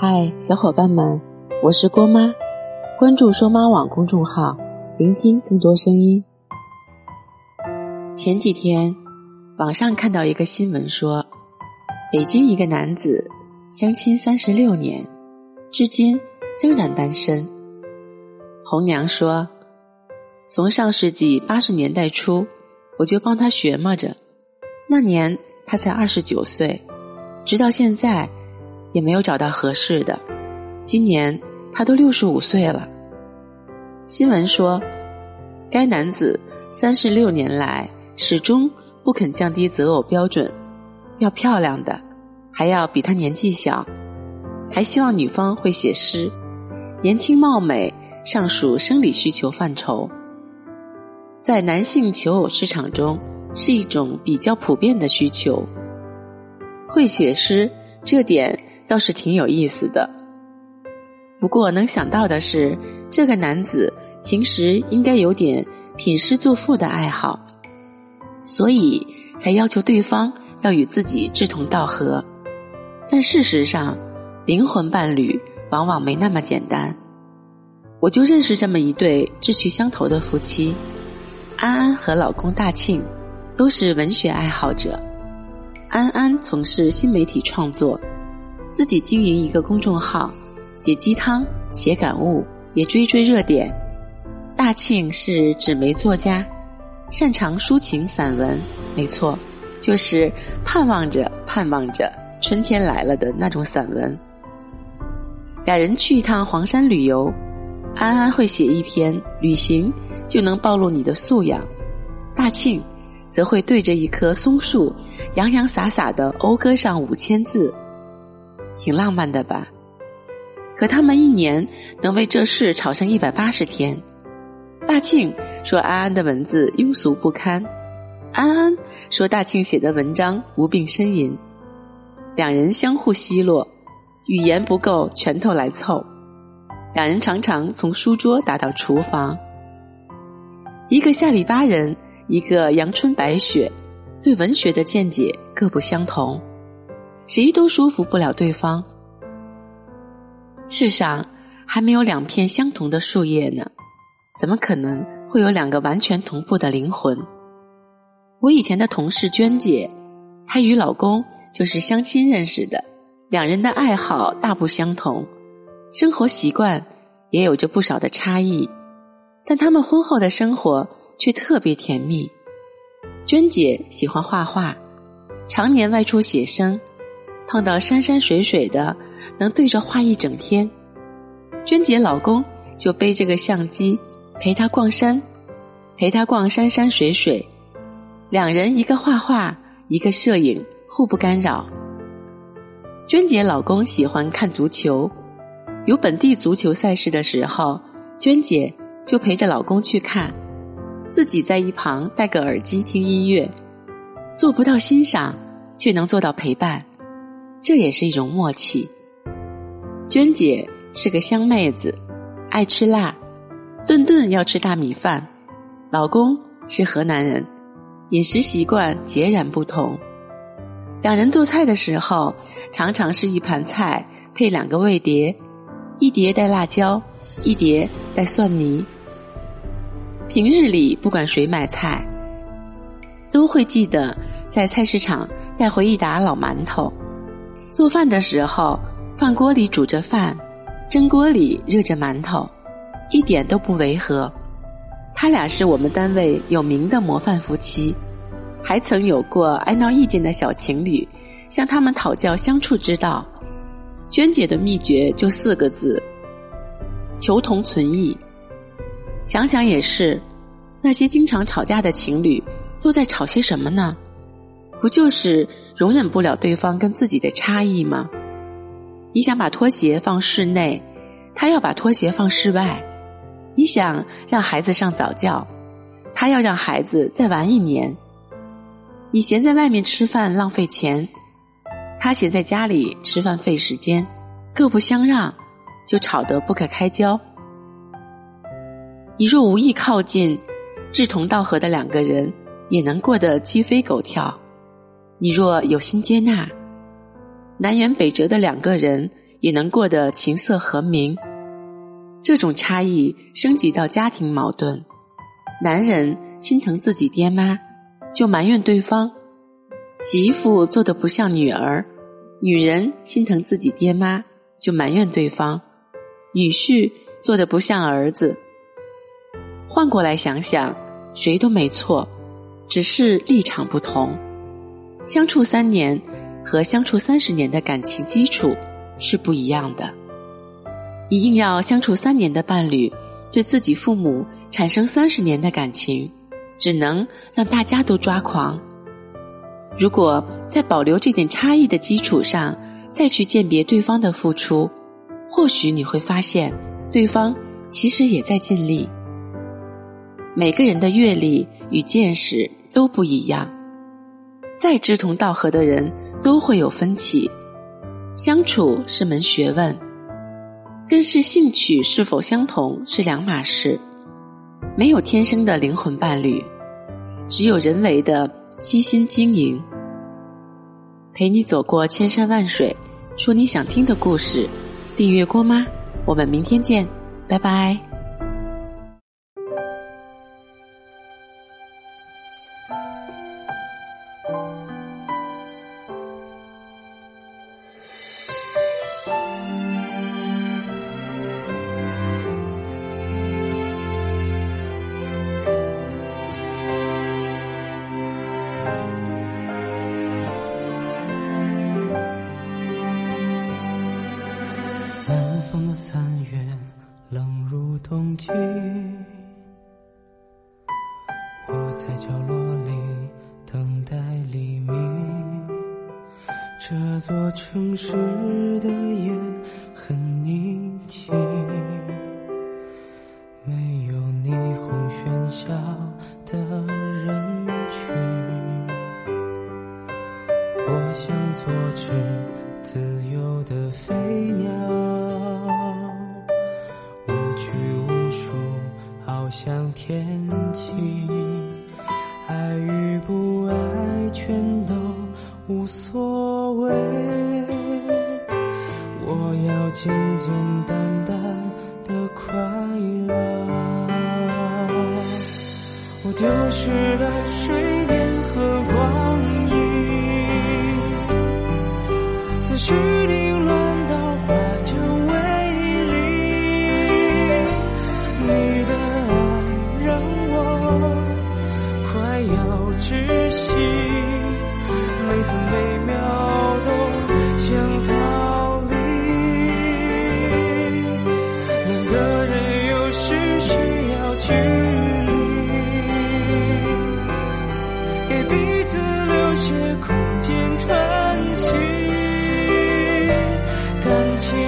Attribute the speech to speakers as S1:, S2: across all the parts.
S1: 嗨，小伙伴们，我是郭妈，关注“说妈网”公众号，聆听更多声音。前几天，网上看到一个新闻说，北京一个男子相亲三十六年，至今仍然单身。红娘说，从上世纪八十年代初，我就帮他学摸着，那年他才二十九岁，直到现在。也没有找到合适的。今年他都六十五岁了。新闻说，该男子三十六年来始终不肯降低择偶标准，要漂亮的，还要比他年纪小，还希望女方会写诗。年轻貌美尚属生理需求范畴，在男性求偶市场中是一种比较普遍的需求。会写诗这点。倒是挺有意思的，不过能想到的是，这个男子平时应该有点品诗作赋的爱好，所以才要求对方要与自己志同道合。但事实上，灵魂伴侣往往没那么简单。我就认识这么一对志趣相投的夫妻，安安和老公大庆都是文学爱好者，安安从事新媒体创作。自己经营一个公众号，写鸡汤、写感悟，也追追热点。大庆是纸媒作家，擅长抒情散文，没错，就是盼望着盼望着春天来了的那种散文。俩人去一趟黄山旅游，安安会写一篇旅行就能暴露你的素养，大庆则会对着一棵松树洋洋洒洒的讴歌上五千字。挺浪漫的吧？可他们一年能为这事吵上一百八十天。大庆说安安的文字庸俗不堪，安安说大庆写的文章无病呻吟。两人相互奚落，语言不够，拳头来凑。两人常常从书桌打到厨房。一个下里巴人，一个阳春白雪，对文学的见解各不相同。谁都说服不了对方。世上还没有两片相同的树叶呢，怎么可能会有两个完全同步的灵魂？我以前的同事娟姐，她与老公就是相亲认识的，两人的爱好大不相同，生活习惯也有着不少的差异，但他们婚后的生活却特别甜蜜。娟姐喜欢画画，常年外出写生。碰到山山水水的，能对着画一整天。娟姐老公就背着个相机陪她逛山，陪她逛山山水水。两人一个画画，一个摄影，互不干扰。娟姐老公喜欢看足球，有本地足球赛事的时候，娟姐就陪着老公去看，自己在一旁戴个耳机听音乐，做不到欣赏，却能做到陪伴。这也是一种默契。娟姐是个香妹子，爱吃辣，顿顿要吃大米饭。老公是河南人，饮食习惯截然不同。两人做菜的时候，常常是一盘菜配两个味碟，一碟带辣椒，一碟带蒜泥。平日里不管谁买菜，都会记得在菜市场带回一打老馒头。做饭的时候，饭锅里煮着饭，蒸锅里热着馒头，一点都不违和。他俩是我们单位有名的模范夫妻，还曾有过爱闹意见的小情侣向他们讨教相处之道。娟姐的秘诀就四个字：求同存异。想想也是，那些经常吵架的情侣都在吵些什么呢？不就是容忍不了对方跟自己的差异吗？你想把拖鞋放室内，他要把拖鞋放室外；你想让孩子上早教，他要让孩子再玩一年；你嫌在外面吃饭浪费钱，他嫌在家里吃饭费时间，各不相让，就吵得不可开交。你若无意靠近，志同道合的两个人也能过得鸡飞狗跳。你若有心接纳，南辕北辙的两个人也能过得琴瑟和鸣。这种差异升级到家庭矛盾，男人心疼自己爹妈，就埋怨对方；洗衣服做的不像女儿，女人心疼自己爹妈，就埋怨对方；女婿做的不像儿子。换过来想想，谁都没错，只是立场不同。相处三年和相处三十年的感情基础是不一样的。一定要相处三年的伴侣，对自己父母产生三十年的感情，只能让大家都抓狂。如果在保留这点差异的基础上，再去鉴别对方的付出，或许你会发现，对方其实也在尽力。每个人的阅历与见识都不一样，再志同道合的人都会有分歧，相处是门学问。跟是兴趣是否相同是两码事，没有天生的灵魂伴侣，只有人为的悉心经营。陪你走过千山万水，说你想听的故事。订阅郭妈，我们明天见，拜拜。
S2: 南方的三月冷如冬季，我在角落里等待黎明。这座城市的夜很宁静，全都无所谓。我要简简单单的快乐。我丢失了睡眠给彼此留些空间喘息感情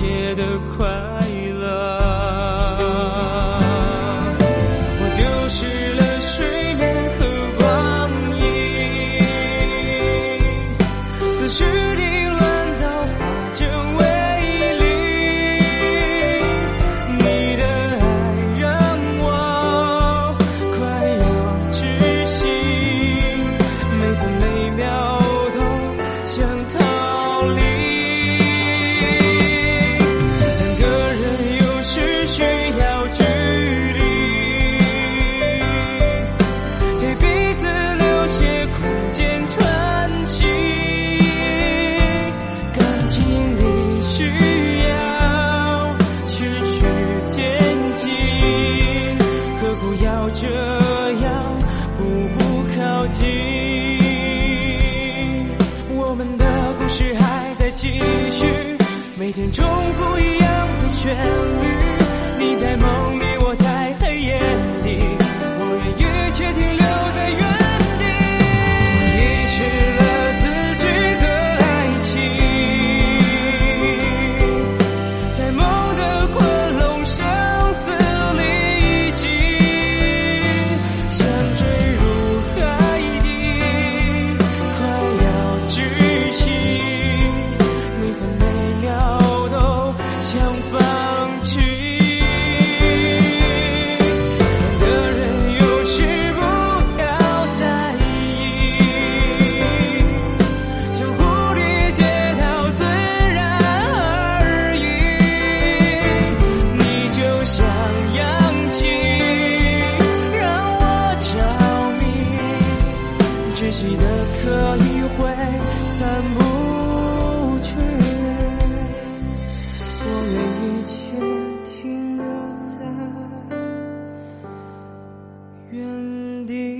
S2: 切的快乐。我丢失了睡眠和光阴思绪里眼中不一样的全。可以挥散不去，我愿一切停留在原地。